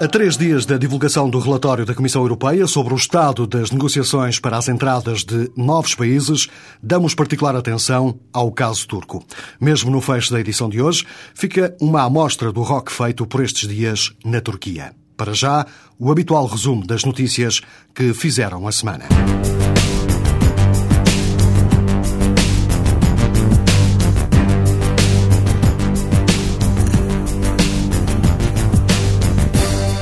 A três dias da divulgação do relatório da Comissão Europeia sobre o estado das negociações para as entradas de novos países, damos particular atenção ao caso turco. Mesmo no fecho da edição de hoje, fica uma amostra do rock feito por estes dias na Turquia. Para já, o habitual resumo das notícias que fizeram a semana.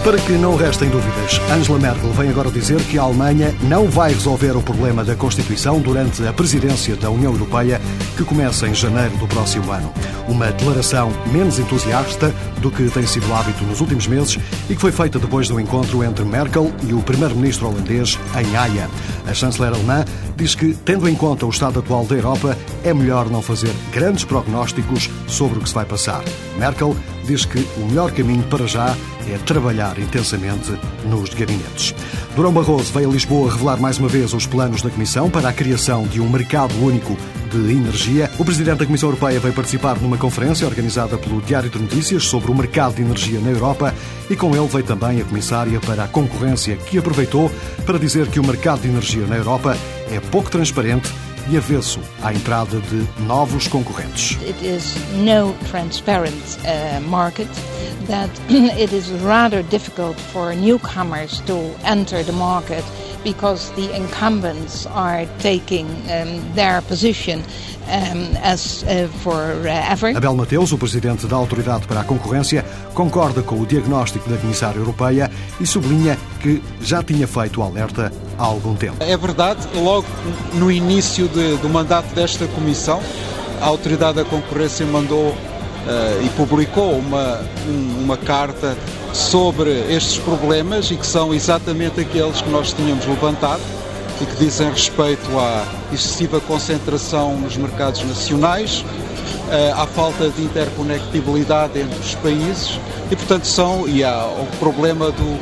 Para que não restem dúvidas, Angela Merkel vem agora dizer que a Alemanha não vai resolver o problema da Constituição durante a presidência da União Europeia, que começa em janeiro do próximo ano. Uma declaração menos entusiasta do que tem sido hábito nos últimos meses e que foi feita depois do encontro entre Merkel e o primeiro-ministro holandês em Haia. A chanceler alemã diz que, tendo em conta o estado atual da Europa, é melhor não fazer grandes prognósticos sobre o que se vai passar. Merkel diz que o melhor caminho para já é trabalhar intensamente nos gabinetes. Durão Barroso veio a Lisboa revelar mais uma vez os planos da Comissão para a criação de um mercado único de energia. O Presidente da Comissão Europeia veio participar numa conferência organizada pelo Diário de Notícias sobre o mercado de energia na Europa e com ele veio também a Comissária para a Concorrência, que aproveitou para dizer que o mercado de energia na Europa é pouco transparente e avesso à entrada de novos concorrentes. It is no transparent uh, market that it is rather difficult for newcomers to enter the market because the incumbents are taking um, their position um, as uh, forever. Abel Mateus, o presidente da Autoridade para a Concorrência, concorda com o diagnóstico da Comissária Europeia e sublinha que já tinha feito o alerta há algum tempo. É verdade, logo no início de, do mandato desta Comissão, a Autoridade da Concorrência mandou uh, e publicou uma, um, uma carta sobre estes problemas e que são exatamente aqueles que nós tínhamos levantado e que dizem respeito à excessiva concentração nos mercados nacionais, uh, à falta de interconectibilidade entre os países e, portanto, são e há o problema do,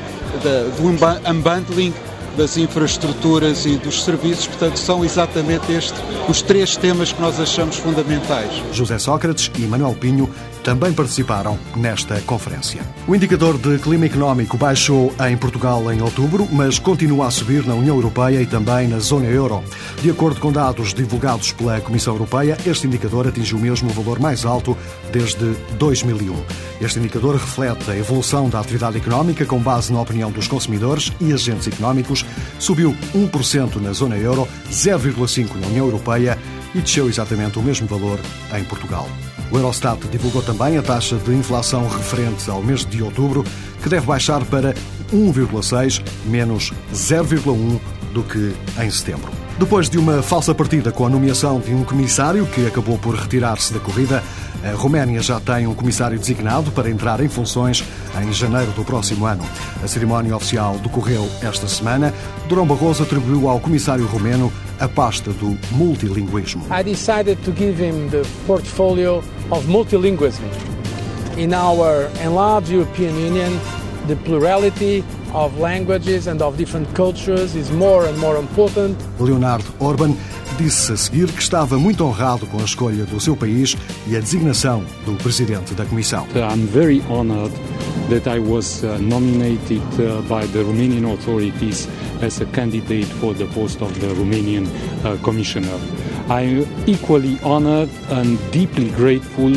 do unbundling das infraestruturas e dos serviços, portanto, são exatamente estes os três temas que nós achamos fundamentais. José Sócrates e Manuel Pinho também participaram nesta conferência. O indicador de clima económico baixou em Portugal em outubro, mas continua a subir na União Europeia e também na zona euro. De acordo com dados divulgados pela Comissão Europeia, este indicador atingiu mesmo o valor mais alto desde 2001. Este indicador reflete a evolução da atividade económica com base na opinião dos consumidores e agentes económicos. Subiu 1% na zona euro, 0,5% na União Europeia e desceu exatamente o mesmo valor em Portugal. O Eurostat divulgou também a taxa de inflação referente ao mês de outubro, que deve baixar para 1,6, menos 0,1 do que em setembro. Depois de uma falsa partida com a nomeação de um comissário que acabou por retirar-se da corrida, a Roménia já tem um comissário designado para entrar em funções em janeiro do próximo ano. A cerimónia oficial decorreu esta semana. Durão Barroso atribuiu ao comissário romeno a pasta do multilinguismo. I decided to give him the portfolio of multilingualism. In our enlarged European Union, the plurality of languages and of different cultures is more and more important. Leonardo Orban disse a seguir que estava muito honrado com a escolha do seu país e a designação do presidente da Comissão. I'm very honored that I was uh, nominated uh, by the Romanian authorities as a candidate for the post of the Romanian uh, commissioner. I'm equally honored and deeply grateful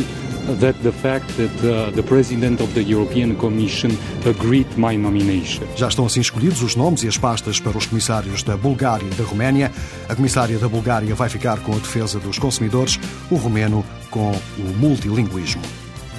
that the fact that uh, the President of the European Commission agreed my nomination. Já estão assim escolhidos os nomes e as pastas para os comissários da Bulgária e da Roménia. A comissária da Bulgária vai ficar com a defesa dos consumidores, o romeno com o multilinguismo.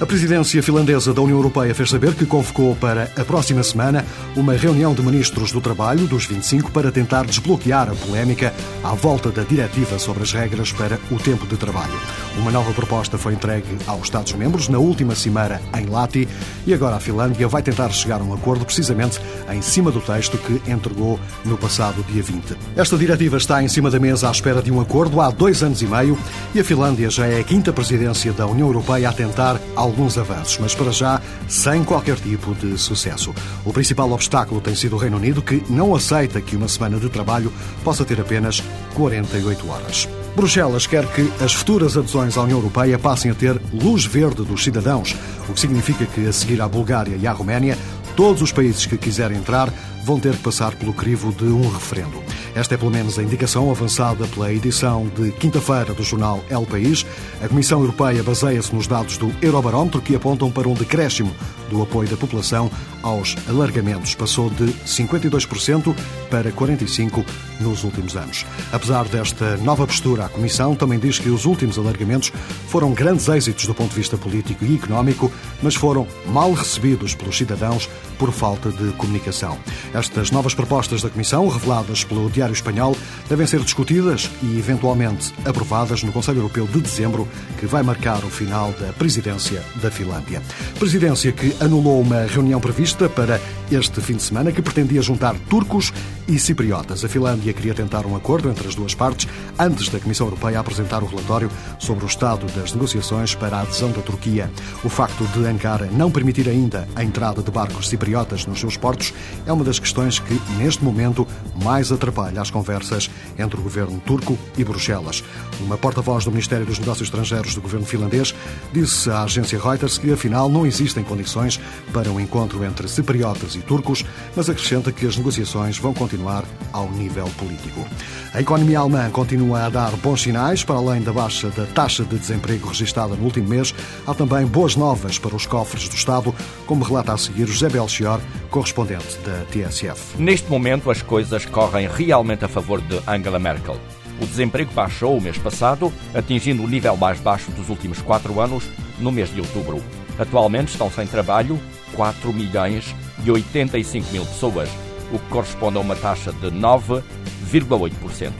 A presidência finlandesa da União Europeia fez saber que convocou para a próxima semana uma reunião de ministros do trabalho dos 25 para tentar desbloquear a polémica à volta da diretiva sobre as regras para o tempo de trabalho. Uma nova proposta foi entregue aos Estados-membros na última cimeira em Lati e agora a Finlândia vai tentar chegar a um acordo precisamente em cima do texto que entregou no passado dia 20. Esta diretiva está em cima da mesa à espera de um acordo há dois anos e meio e a Finlândia já é a quinta presidência da União Europeia a tentar alguns avanços, mas para já sem qualquer tipo de sucesso. O principal obstáculo tem sido o Reino Unido, que não aceita que uma semana de trabalho possa ter apenas 48 horas. Bruxelas quer que as futuras adesões à União Europeia passem a ter luz verde dos cidadãos, o que significa que, a seguir à Bulgária e à Roménia, todos os países que quiserem entrar vão ter que passar pelo crivo de um referendo. Esta é pelo menos a indicação avançada pela edição de quinta-feira do jornal El País. A Comissão Europeia baseia-se nos dados do Eurobarómetro que apontam para um decréscimo do apoio da população aos alargamentos. Passou de 52% para 45% nos últimos anos. Apesar desta nova postura, a Comissão também diz que os últimos alargamentos foram grandes êxitos do ponto de vista político e económico, mas foram mal recebidos pelos cidadãos por falta de comunicação. Estas novas propostas da Comissão, reveladas pelo Diário Espanhol, devem ser discutidas e eventualmente aprovadas no Conselho Europeu de dezembro, que vai marcar o final da presidência da Finlândia. Presidência que anulou uma reunião prevista para este fim de semana que pretendia juntar turcos e cipriotas. A Finlândia queria tentar um acordo entre as duas partes antes da Comissão Europeia apresentar o relatório sobre o estado das negociações para a adesão da Turquia. O facto de Ankara não permitir ainda a entrada de barcos cipriotas nos seus portos é uma das questões que, neste momento, mais atrapalha as conversas entre o governo turco e Bruxelas. Uma porta-voz do Ministério dos Negócios Estrangeiros do governo finlandês disse à agência Reuters que, afinal, não existem condições para um encontro entre cipriotas e turcos, mas acrescenta que as negociações vão continuar ao nível político. A economia alemã continua a dar bons sinais, para além da baixa da taxa de desemprego registrada no último mês, há também boas novas para os cofres do Estado, como relata a seguir José Belchior, correspondente da TSF. Neste momento, as coisas correm realmente a favor de Angela Merkel. O desemprego baixou o mês passado, atingindo o nível mais baixo dos últimos quatro anos, no mês de outubro. Atualmente estão sem trabalho 4 milhões e 85 mil pessoas, o que corresponde a uma taxa de 9,8%.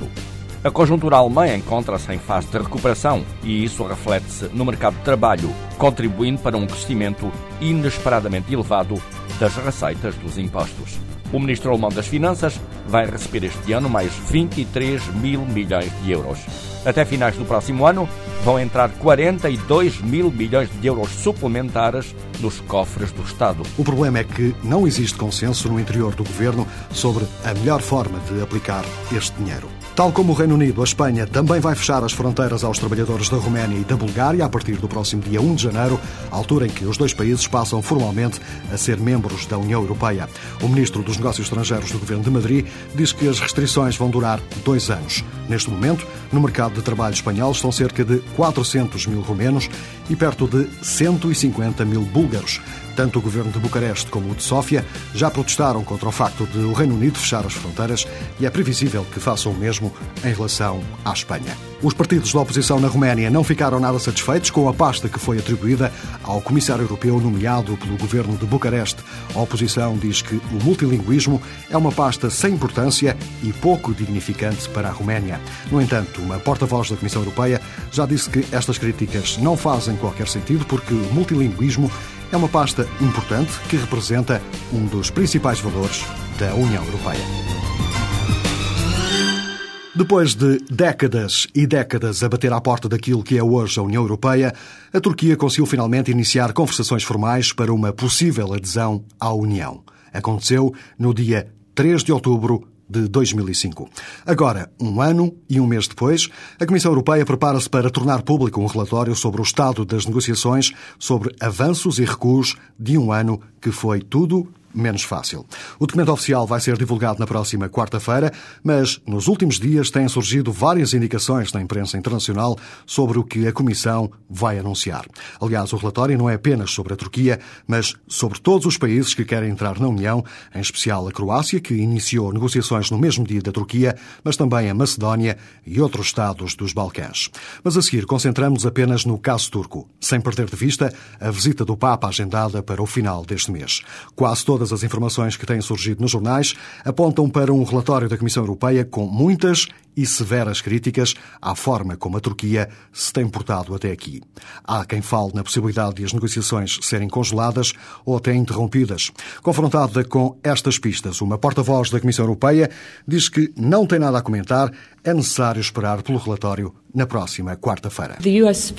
A conjuntura alemã encontra-se em fase de recuperação e isso reflete-se no mercado de trabalho, contribuindo para um crescimento inesperadamente elevado das receitas dos impostos. O ministro alemão das Finanças vai receber este ano mais 23 mil milhões de euros. Até finais do próximo ano, vão entrar 42 mil milhões de euros suplementares nos cofres do Estado. O problema é que não existe consenso no interior do governo sobre a melhor forma de aplicar este dinheiro. Tal como o Reino Unido, a Espanha também vai fechar as fronteiras aos trabalhadores da Roménia e da Bulgária a partir do próximo dia 1 de janeiro, altura em que os dois países passam formalmente a ser membros da União Europeia. O ministro dos Negócios Estrangeiros do governo de Madrid diz que as restrições vão durar dois anos. Neste momento, no mercado de trabalho espanhol estão cerca de 400 mil romenos e perto de 150 mil búlgaros. Tanto o governo de Bucareste como o de Sófia já protestaram contra o facto de o Reino Unido fechar as fronteiras e é previsível que façam o mesmo em relação à Espanha. Os partidos da oposição na Roménia não ficaram nada satisfeitos com a pasta que foi atribuída ao comissário europeu nomeado pelo governo de Bucareste. A oposição diz que o multilinguismo é uma pasta sem importância e pouco dignificante para a Roménia. No entanto, uma porta-voz da Comissão Europeia já disse que estas críticas não fazem qualquer sentido porque o multilinguismo é uma pasta importante que representa um dos principais valores da União Europeia. Depois de décadas e décadas a bater à porta daquilo que é hoje a União Europeia, a Turquia conseguiu finalmente iniciar conversações formais para uma possível adesão à União. Aconteceu no dia 3 de outubro de 2005. Agora, um ano e um mês depois, a Comissão Europeia prepara-se para tornar público um relatório sobre o estado das negociações sobre avanços e recuos de um ano que foi tudo menos fácil. O documento oficial vai ser divulgado na próxima quarta-feira, mas nos últimos dias têm surgido várias indicações na imprensa internacional sobre o que a Comissão vai anunciar. Aliás, o relatório não é apenas sobre a Turquia, mas sobre todos os países que querem entrar na União, em especial a Croácia, que iniciou negociações no mesmo dia da Turquia, mas também a Macedónia e outros Estados dos Balcãs. Mas a seguir concentramos apenas no caso turco, sem perder de vista a visita do Papa agendada para o final deste mês. Quase toda Todas as informações que têm surgido nos jornais apontam para um relatório da Comissão Europeia com muitas e severas críticas à forma como a Turquia se tem portado até aqui. Há quem fale na possibilidade de as negociações serem congeladas ou até interrompidas. Confrontada com estas pistas, uma porta-voz da Comissão Europeia diz que não tem nada a comentar, é necessário esperar pelo relatório na próxima quarta-feira. US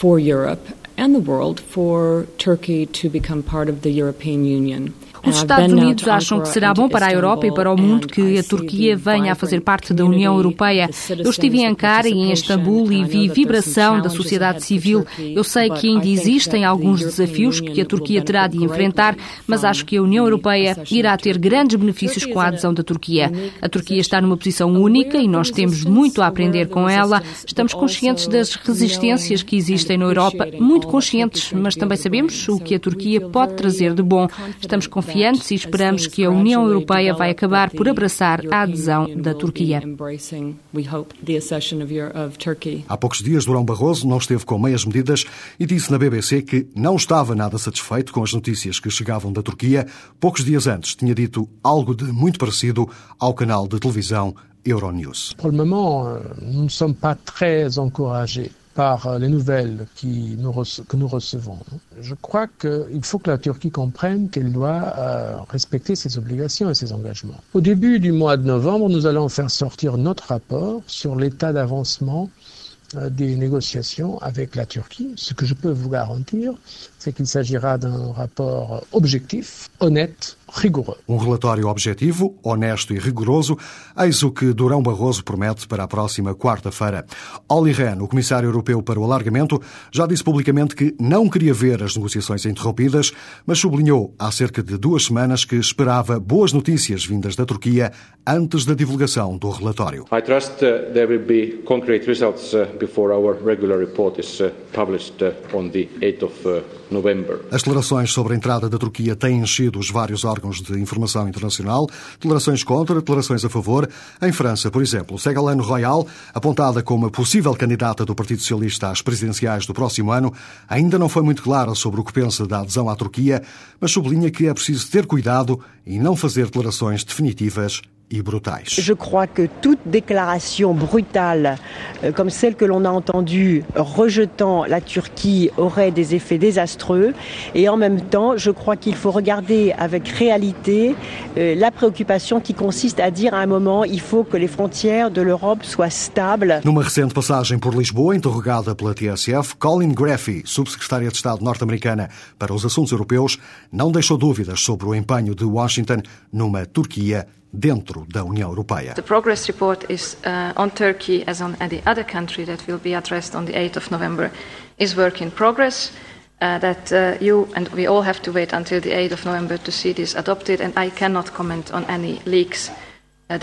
for Europe and the world for Turkey to become part of the European Union. Os Estados Unidos acham que será bom para a Europa e para o mundo que a Turquia venha a fazer parte da União Europeia. Eu estive em Ankara e em Istambul e vi vibração da sociedade civil. Eu sei que ainda existem alguns desafios que a Turquia terá de enfrentar, mas acho que a União Europeia irá ter grandes benefícios com a adesão da Turquia. A Turquia está numa posição única e nós temos muito a aprender com ela. Estamos conscientes das resistências que existem na Europa, muito conscientes, mas também sabemos o que a Turquia pode trazer de bom. Estamos confiantes e esperamos que a União Europeia vai acabar por abraçar a adesão da Turquia. Há poucos dias, Durão Barroso não esteve com meias medidas e disse na BBC que não estava nada satisfeito com as notícias que chegavam da Turquia. Poucos dias antes tinha dito algo de muito parecido ao canal de televisão Euronews. Pour le moment, nous ne sommes pas très encouragés par euh, les nouvelles que nous recevons. Je crois qu'il faut que la Turquie comprenne qu'elle doit euh, respecter ses obligations et ses engagements. Au début du mois de novembre, nous allons faire sortir notre rapport sur l'état d'avancement des négociations avec la Turquie. Ce que je peux vous garantir, c'est qu'il s'agira d'un rapport objectif, honnête, rigoroso. Um relatório objetivo, honesto e rigoroso, eis o que Durão Barroso promete para a próxima quarta-feira. Olli Rehn, o comissário europeu para o alargamento, já disse publicamente que não queria ver as negociações interrompidas, mas sublinhou há cerca de duas semanas que esperava boas notícias vindas da Turquia antes da divulgação do relatório. I trust uh, there will be concrete results uh, before our regular report is uh, published uh, on the 8th of uh. As declarações sobre a entrada da Turquia têm enchido os vários órgãos de informação internacional, declarações contra, declarações a favor. Em França, por exemplo, Ségolène Royal, apontada como a possível candidata do Partido Socialista às presidenciais do próximo ano, ainda não foi muito clara sobre o que pensa da adesão à Turquia, mas sublinha que é preciso ter cuidado e não fazer declarações definitivas et brutales. Je crois que toute déclaration brutale, euh, comme celle que l'on a entendue rejetant la Turquie, aurait des effets désastreux. Et en même temps, je crois qu'il faut regarder avec réalité euh, la préoccupation qui consiste à dire à un moment il faut que les frontières de l'Europe soient stables. Numa recente passagem por Lisboa, interrogada pela TSF, Colin Graffy, subsecretária de Estado norte-americana para os assuntos europeus, não deixou dúvidas sobre o empenho de Washington numa Turquia dentro da União Europeia. The progress report is uh, on Turkey as on any other country that will be addressed on the 8th of November is work in progress. Uh, that uh, you and we all have to wait until the 8th of November to see this adopted, and I cannot comment on any leaks Uh,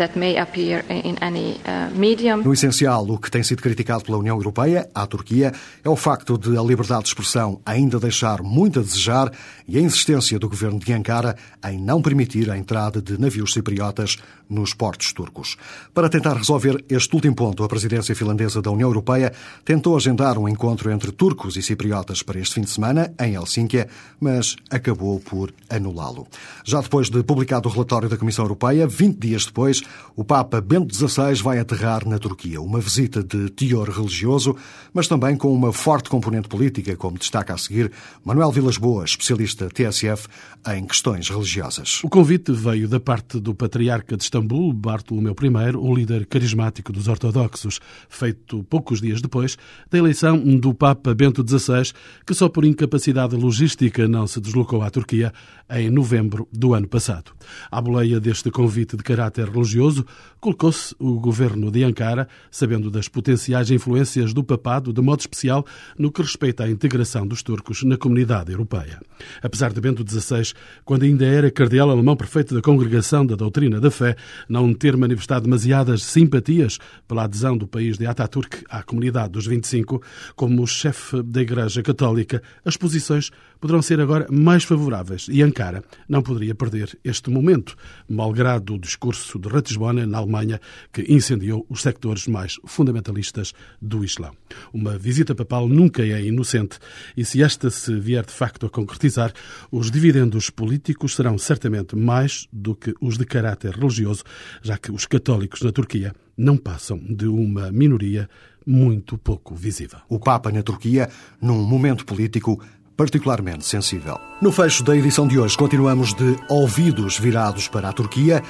uh. No essencial, o que tem sido criticado pela União Europeia, à Turquia, é o facto de a liberdade de expressão ainda deixar muito a desejar e a insistência do governo de Ankara em não permitir a entrada de navios cipriotas nos portos turcos. Para tentar resolver este último ponto, a presidência finlandesa da União Europeia tentou agendar um encontro entre turcos e cipriotas para este fim de semana, em Helsínquia, mas acabou por anulá-lo. Já depois de publicado o relatório da Comissão Europeia, 20 dias depois, o Papa Bento XVI vai aterrar na Turquia. Uma visita de teor religioso, mas também com uma forte componente política, como destaca a seguir Manuel Vilas Boas, especialista TSF em questões religiosas. O convite veio da parte do Patriarca de Istambul, Bartolomeu I, um líder carismático dos ortodoxos, feito poucos dias depois da eleição do Papa Bento XVI, que só por incapacidade logística não se deslocou à Turquia em novembro do ano passado. À boleia deste convite de caráter religioso, religioso, colocou-se o governo de Ankara, sabendo das potenciais influências do papado, de modo especial no que respeita à integração dos turcos na comunidade europeia. Apesar de Bento XVI, quando ainda era cardeal alemão prefeito da Congregação da Doutrina da Fé, não ter manifestado demasiadas simpatias pela adesão do país de Ataturk à comunidade dos 25, como chefe da Igreja Católica, as posições poderão ser agora mais favoráveis e Ankara não poderia perder este momento, malgrado o discurso de Ratisbona, na Alemanha, que incendiou os sectores mais fundamentalistas do Islão. Uma visita papal nunca é inocente e se esta se vier de facto a concretizar, os dividendos políticos serão certamente mais do que os de caráter religioso, já que os católicos na Turquia não passam de uma minoria muito pouco visível. O Papa na Turquia, num momento político particularmente sensível. No fecho da edição de hoje, continuamos de ouvidos virados para a Turquia.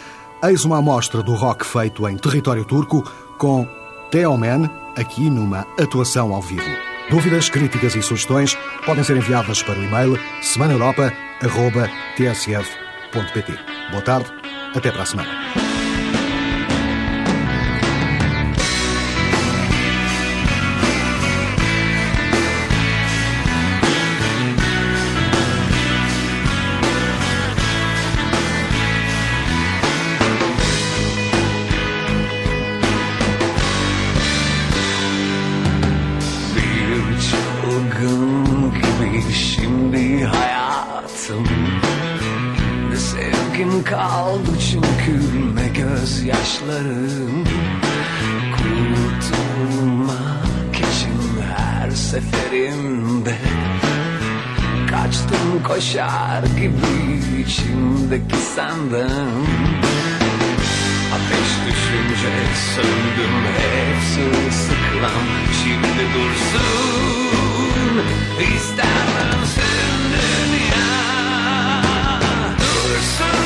Eis uma amostra do rock feito em território turco com Teomen, aqui numa atuação ao vivo. Dúvidas, críticas e sugestões podem ser enviadas para o e-mail semanaeuropa.tsf.pt. Boa tarde, até para a semana. İçimdeki senden Ateş düşünce söndüm hepsi sıklam Şimdi dursun. İstemem ardından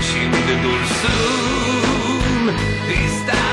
Şimdi dursun. İster